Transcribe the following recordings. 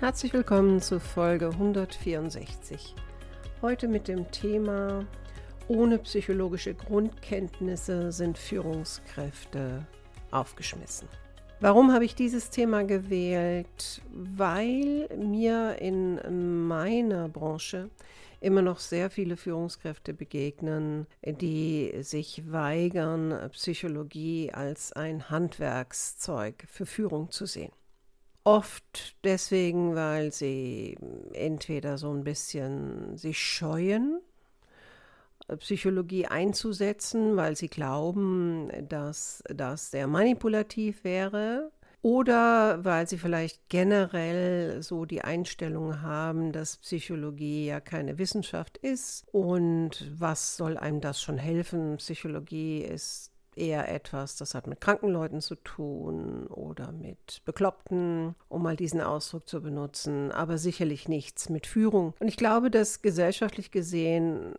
Herzlich willkommen zu Folge 164. Heute mit dem Thema Ohne psychologische Grundkenntnisse sind Führungskräfte aufgeschmissen. Warum habe ich dieses Thema gewählt? Weil mir in meiner Branche immer noch sehr viele Führungskräfte begegnen, die sich weigern, Psychologie als ein Handwerkszeug für Führung zu sehen. Oft deswegen, weil sie entweder so ein bisschen sich scheuen, Psychologie einzusetzen, weil sie glauben, dass das sehr manipulativ wäre. Oder weil sie vielleicht generell so die Einstellung haben, dass Psychologie ja keine Wissenschaft ist und was soll einem das schon helfen? Psychologie ist eher etwas, das hat mit kranken Leuten zu tun oder mit Bekloppten, um mal diesen Ausdruck zu benutzen, aber sicherlich nichts mit Führung. Und ich glaube, dass gesellschaftlich gesehen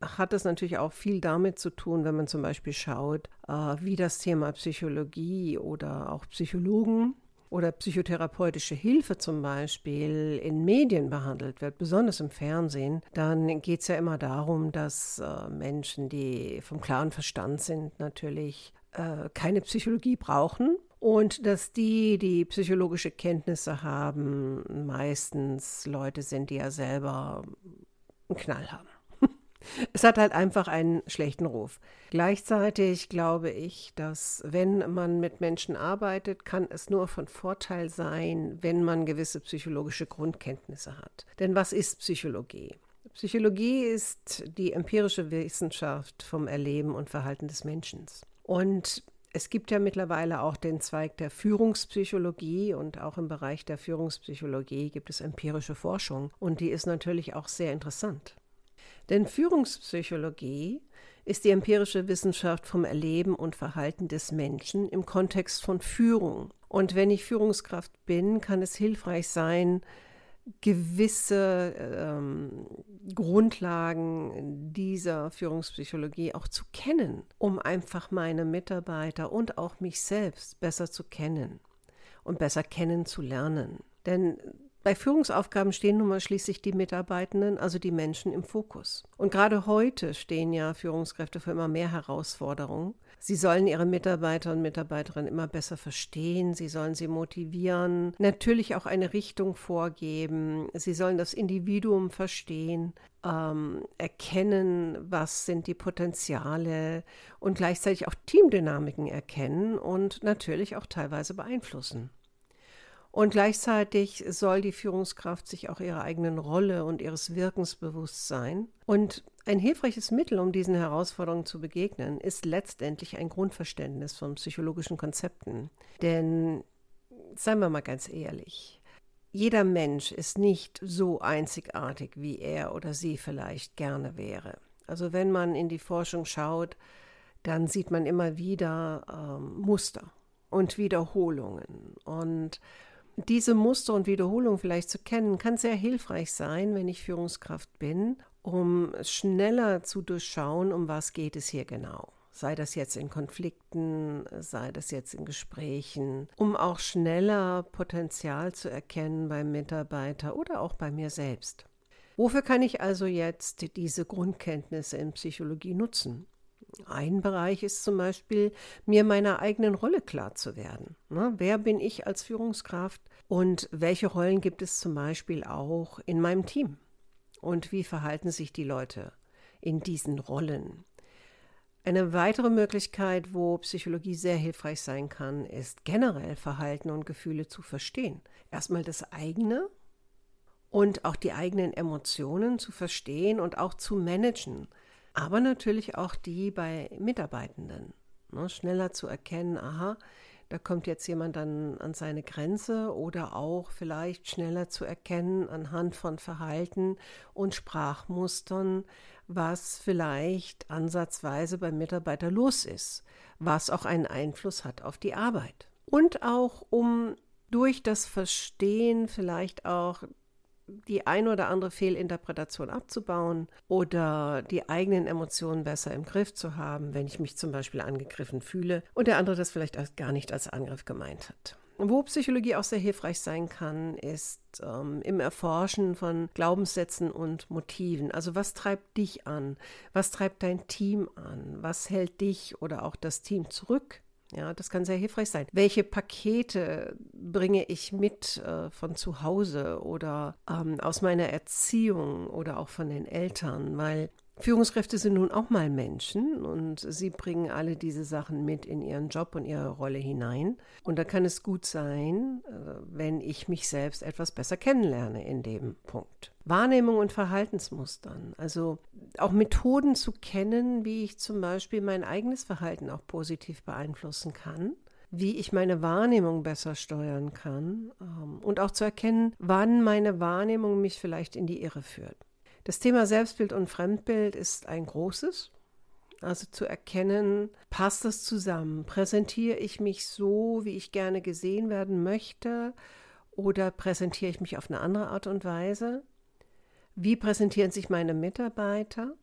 hat es natürlich auch viel damit zu tun, wenn man zum Beispiel schaut, äh, wie das Thema Psychologie oder auch Psychologen oder psychotherapeutische Hilfe zum Beispiel in Medien behandelt wird, besonders im Fernsehen, dann geht es ja immer darum, dass äh, Menschen, die vom klaren Verstand sind, natürlich äh, keine Psychologie brauchen und dass die, die psychologische Kenntnisse haben, meistens Leute sind, die ja selber einen Knall haben. Es hat halt einfach einen schlechten Ruf. Gleichzeitig glaube ich, dass wenn man mit Menschen arbeitet, kann es nur von Vorteil sein, wenn man gewisse psychologische Grundkenntnisse hat. Denn was ist Psychologie? Psychologie ist die empirische Wissenschaft vom Erleben und Verhalten des Menschen. Und es gibt ja mittlerweile auch den Zweig der Führungspsychologie und auch im Bereich der Führungspsychologie gibt es empirische Forschung und die ist natürlich auch sehr interessant. Denn Führungspsychologie ist die empirische Wissenschaft vom Erleben und Verhalten des Menschen im Kontext von Führung. Und wenn ich Führungskraft bin, kann es hilfreich sein, gewisse ähm, Grundlagen dieser Führungspsychologie auch zu kennen, um einfach meine Mitarbeiter und auch mich selbst besser zu kennen und besser kennenzulernen. Denn bei Führungsaufgaben stehen nun mal schließlich die Mitarbeitenden, also die Menschen im Fokus. Und gerade heute stehen ja Führungskräfte für immer mehr Herausforderungen. Sie sollen ihre Mitarbeiter und Mitarbeiterinnen immer besser verstehen, sie sollen sie motivieren, natürlich auch eine Richtung vorgeben, sie sollen das Individuum verstehen, ähm, erkennen, was sind die Potenziale und gleichzeitig auch Teamdynamiken erkennen und natürlich auch teilweise beeinflussen. Und gleichzeitig soll die Führungskraft sich auch ihrer eigenen Rolle und ihres Wirkens bewusst sein. Und ein hilfreiches Mittel, um diesen Herausforderungen zu begegnen, ist letztendlich ein Grundverständnis von psychologischen Konzepten. Denn, seien wir mal ganz ehrlich, jeder Mensch ist nicht so einzigartig, wie er oder sie vielleicht gerne wäre. Also wenn man in die Forschung schaut, dann sieht man immer wieder ähm, Muster und Wiederholungen. Und diese Muster und Wiederholungen vielleicht zu kennen, kann sehr hilfreich sein, wenn ich Führungskraft bin, um schneller zu durchschauen, um was geht es hier genau. Sei das jetzt in Konflikten, sei das jetzt in Gesprächen, um auch schneller Potenzial zu erkennen beim Mitarbeiter oder auch bei mir selbst. Wofür kann ich also jetzt diese Grundkenntnisse in Psychologie nutzen? Ein Bereich ist zum Beispiel, mir meiner eigenen Rolle klar zu werden. Ne? Wer bin ich als Führungskraft und welche Rollen gibt es zum Beispiel auch in meinem Team? Und wie verhalten sich die Leute in diesen Rollen? Eine weitere Möglichkeit, wo Psychologie sehr hilfreich sein kann, ist generell Verhalten und Gefühle zu verstehen. Erstmal das eigene und auch die eigenen Emotionen zu verstehen und auch zu managen aber natürlich auch die bei Mitarbeitenden. Ne, schneller zu erkennen, aha, da kommt jetzt jemand dann an seine Grenze oder auch vielleicht schneller zu erkennen anhand von Verhalten und Sprachmustern, was vielleicht ansatzweise beim Mitarbeiter los ist, was auch einen Einfluss hat auf die Arbeit. Und auch um durch das Verstehen vielleicht auch die ein oder andere Fehlinterpretation abzubauen oder die eigenen Emotionen besser im Griff zu haben, wenn ich mich zum Beispiel angegriffen fühle und der andere das vielleicht gar nicht als Angriff gemeint hat. Wo Psychologie auch sehr hilfreich sein kann, ist ähm, im Erforschen von Glaubenssätzen und Motiven. Also was treibt dich an? Was treibt dein Team an? Was hält dich oder auch das Team zurück? Ja, das kann sehr hilfreich sein. Welche Pakete bringe ich mit äh, von zu Hause oder ähm, aus meiner Erziehung oder auch von den Eltern? Weil Führungskräfte sind nun auch mal Menschen und sie bringen alle diese Sachen mit in ihren Job und ihre Rolle hinein. Und da kann es gut sein, äh, wenn ich mich selbst etwas besser kennenlerne in dem Punkt. Wahrnehmung und Verhaltensmustern, also auch Methoden zu kennen, wie ich zum Beispiel mein eigenes Verhalten auch positiv beeinflussen kann wie ich meine Wahrnehmung besser steuern kann ähm, und auch zu erkennen, wann meine Wahrnehmung mich vielleicht in die Irre führt. Das Thema Selbstbild und Fremdbild ist ein großes. Also zu erkennen, passt das zusammen? Präsentiere ich mich so, wie ich gerne gesehen werden möchte? Oder präsentiere ich mich auf eine andere Art und Weise? Wie präsentieren sich meine Mitarbeiter?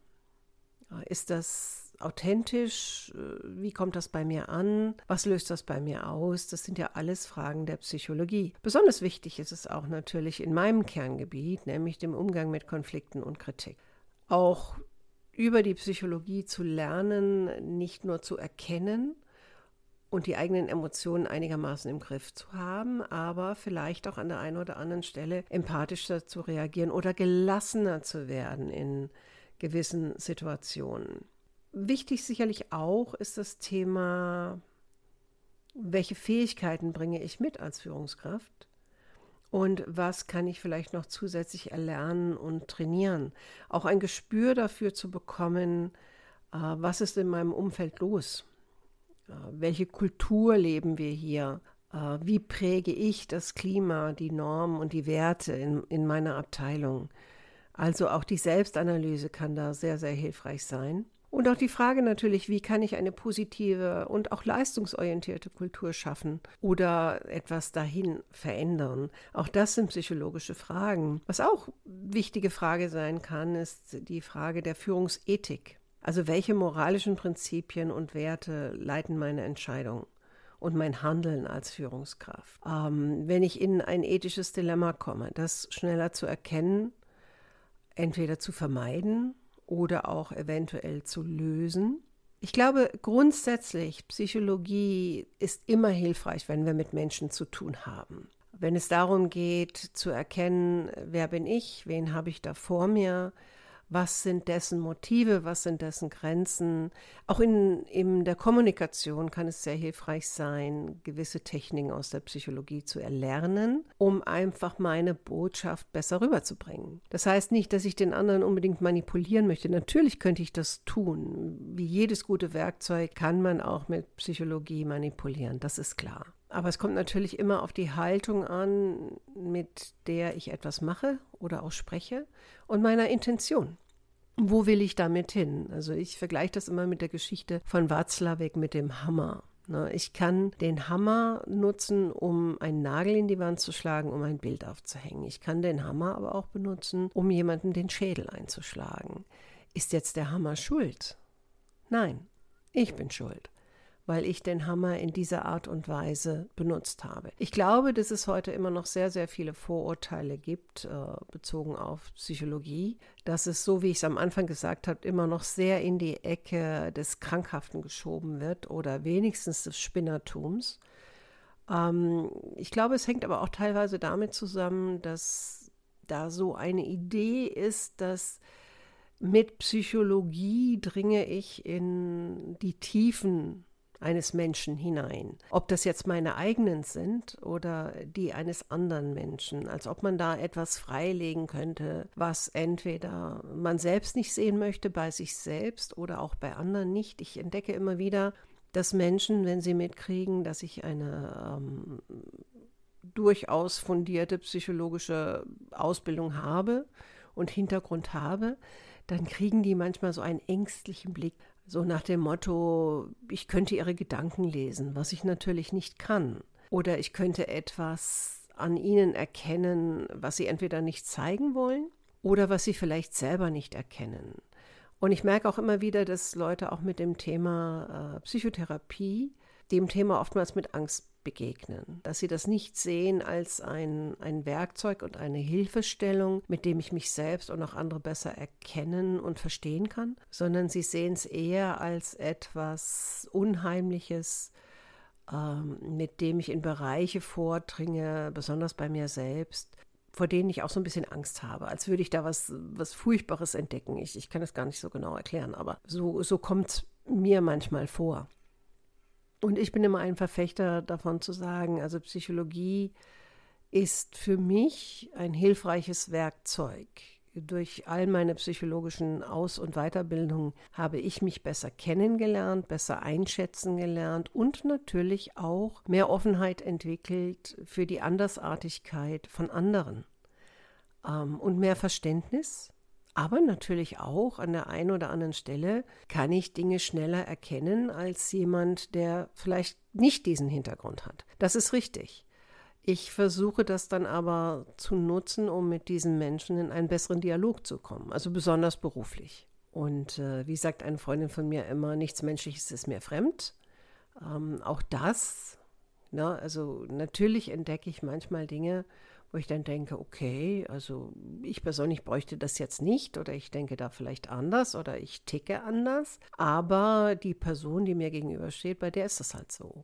Ist das authentisch? Äh, wie kommt das bei mir an? Was löst das bei mir aus? Das sind ja alles Fragen der Psychologie. Besonders wichtig ist es auch natürlich in meinem Kerngebiet, nämlich dem Umgang mit Konflikten und Kritik. Auch über die Psychologie zu lernen, nicht nur zu erkennen, und die eigenen Emotionen einigermaßen im Griff zu haben, aber vielleicht auch an der einen oder anderen Stelle empathischer zu reagieren oder gelassener zu werden in gewissen Situationen. Wichtig sicherlich auch ist das Thema, welche Fähigkeiten bringe ich mit als Führungskraft und was kann ich vielleicht noch zusätzlich erlernen und trainieren. Auch ein Gespür dafür zu bekommen, äh, was ist in meinem Umfeld los, äh, welche Kultur leben wir hier, äh, wie präge ich das Klima, die Normen und die Werte in, in meiner Abteilung. Also auch die Selbstanalyse kann da sehr, sehr hilfreich sein. Und auch die Frage natürlich, wie kann ich eine positive und auch leistungsorientierte Kultur schaffen oder etwas dahin verändern? Auch das sind psychologische Fragen. Was auch wichtige Frage sein kann, ist die Frage der Führungsethik. Also welche moralischen Prinzipien und Werte leiten meine Entscheidung? und mein Handeln als Führungskraft. Ähm, wenn ich in ein ethisches Dilemma komme, das schneller zu erkennen, entweder zu vermeiden oder auch eventuell zu lösen. Ich glaube grundsätzlich, Psychologie ist immer hilfreich, wenn wir mit Menschen zu tun haben. Wenn es darum geht zu erkennen, wer bin ich, wen habe ich da vor mir, was sind dessen Motive, was sind dessen Grenzen. Auch in, in der Kommunikation kann es sehr hilfreich sein, gewisse Techniken aus der Psychologie zu erlernen, um einfach meine Botschaft besser rüberzubringen. Das heißt nicht, dass ich den anderen unbedingt manipulieren möchte. Natürlich könnte ich das tun. Wie jedes gute Werkzeug kann man auch mit Psychologie manipulieren, das ist klar. Aber es kommt natürlich immer auf die Haltung an, mit der ich etwas mache oder auch spreche und meiner Intention. Wo will ich damit hin? Also ich vergleiche das immer mit der Geschichte von Watzlawick mit dem Hammer. Ne, ich kann den Hammer nutzen, um einen Nagel in die Wand zu schlagen, um ein Bild aufzuhängen. Ich kann den Hammer aber auch benutzen, um jemanden den Schädel einzuschlagen. Ist jetzt der Hammer schuld? Nein, ich bin schuld weil ich den Hammer in dieser Art und Weise benutzt habe. Ich glaube, dass es heute immer noch sehr, sehr viele Vorurteile gibt, äh, bezogen auf Psychologie, dass es, so wie ich es am Anfang gesagt habe, immer noch sehr in die Ecke des Krankhaften geschoben wird oder wenigstens des Spinnertums. Ähm, ich glaube, es hängt aber auch teilweise damit zusammen, dass da so eine Idee ist, dass mit Psychologie dringe ich in die Tiefen eines Menschen hinein. Ob das jetzt meine eigenen sind oder die eines anderen Menschen, als ob man da etwas freilegen könnte, was entweder man selbst nicht sehen möchte bei sich selbst oder auch bei anderen nicht. Ich entdecke immer wieder, dass Menschen, wenn sie mitkriegen, dass ich eine ähm, durchaus fundierte psychologische Ausbildung habe und Hintergrund habe, dann kriegen die manchmal so einen ängstlichen Blick, so nach dem Motto, ich könnte ihre Gedanken lesen, was ich natürlich nicht kann. Oder ich könnte etwas an ihnen erkennen, was sie entweder nicht zeigen wollen oder was sie vielleicht selber nicht erkennen. Und ich merke auch immer wieder, dass Leute auch mit dem Thema äh, Psychotherapie dem Thema oftmals mit Angst begegnen, dass sie das nicht sehen als ein, ein Werkzeug und eine Hilfestellung, mit dem ich mich selbst und auch andere besser erkennen und verstehen kann, sondern sie sehen es eher als etwas Unheimliches, ähm, mit dem ich in Bereiche vordringe, besonders bei mir selbst, vor denen ich auch so ein bisschen Angst habe, als würde ich da was, was Furchtbares entdecken. Ich, ich kann das gar nicht so genau erklären, aber so, so kommt es mir manchmal vor. Und ich bin immer ein Verfechter davon zu sagen, also Psychologie ist für mich ein hilfreiches Werkzeug. Durch all meine psychologischen Aus- und Weiterbildungen habe ich mich besser kennengelernt, besser einschätzen gelernt und natürlich auch mehr Offenheit entwickelt für die Andersartigkeit von anderen ähm, und mehr Verständnis aber natürlich auch an der einen oder anderen Stelle kann ich Dinge schneller erkennen als jemand, der vielleicht nicht diesen Hintergrund hat. Das ist richtig. Ich versuche das dann aber zu nutzen, um mit diesen Menschen in einen besseren Dialog zu kommen, also besonders beruflich. Und äh, wie sagt eine Freundin von mir immer, nichts Menschliches ist mir fremd. Ähm, auch das, na, ne, also natürlich entdecke ich manchmal Dinge, wo ich dann denke, okay, also ich persönlich bräuchte das jetzt nicht oder ich denke da vielleicht anders oder ich ticke anders, aber die Person, die mir gegenübersteht, bei der ist das halt so.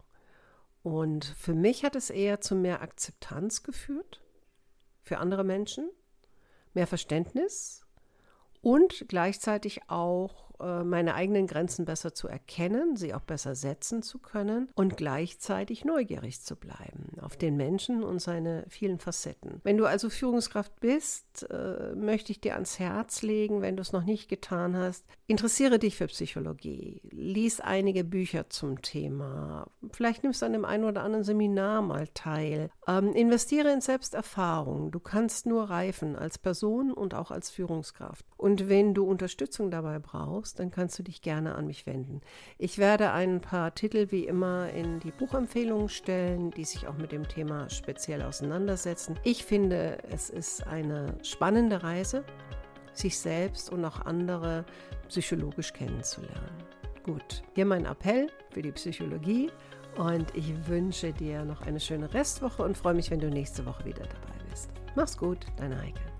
Und für mich hat es eher zu mehr Akzeptanz geführt für andere Menschen, mehr Verständnis und gleichzeitig auch äh, meine eigenen Grenzen besser zu erkennen, sie auch besser setzen zu können und gleichzeitig neugierig zu bleiben auf den Menschen und seine vielen Facetten. Wenn du also Führungskraft bist, äh, möchte ich dir ans Herz legen, wenn du es noch nicht getan hast, interessiere dich für Psychologie, lies einige Bücher zum Thema, vielleicht nimmst du an dem einen oder anderen Seminar mal teil, ähm, investiere in Selbsterfahrung. Du kannst nur reifen als Person und auch als Führungskraft. Und wenn du Unterstützung dabei brauchst, dann kannst du dich gerne an mich wenden. Ich werde ein paar Titel wie immer in die Buchempfehlungen stellen, die sich auch mit dem Thema speziell auseinandersetzen. Ich finde, es ist eine spannende Reise, sich selbst und auch andere psychologisch kennenzulernen. Gut, hier mein Appell für die Psychologie und ich wünsche dir noch eine schöne Restwoche und freue mich, wenn du nächste Woche wieder dabei bist. Mach's gut, deine Heike.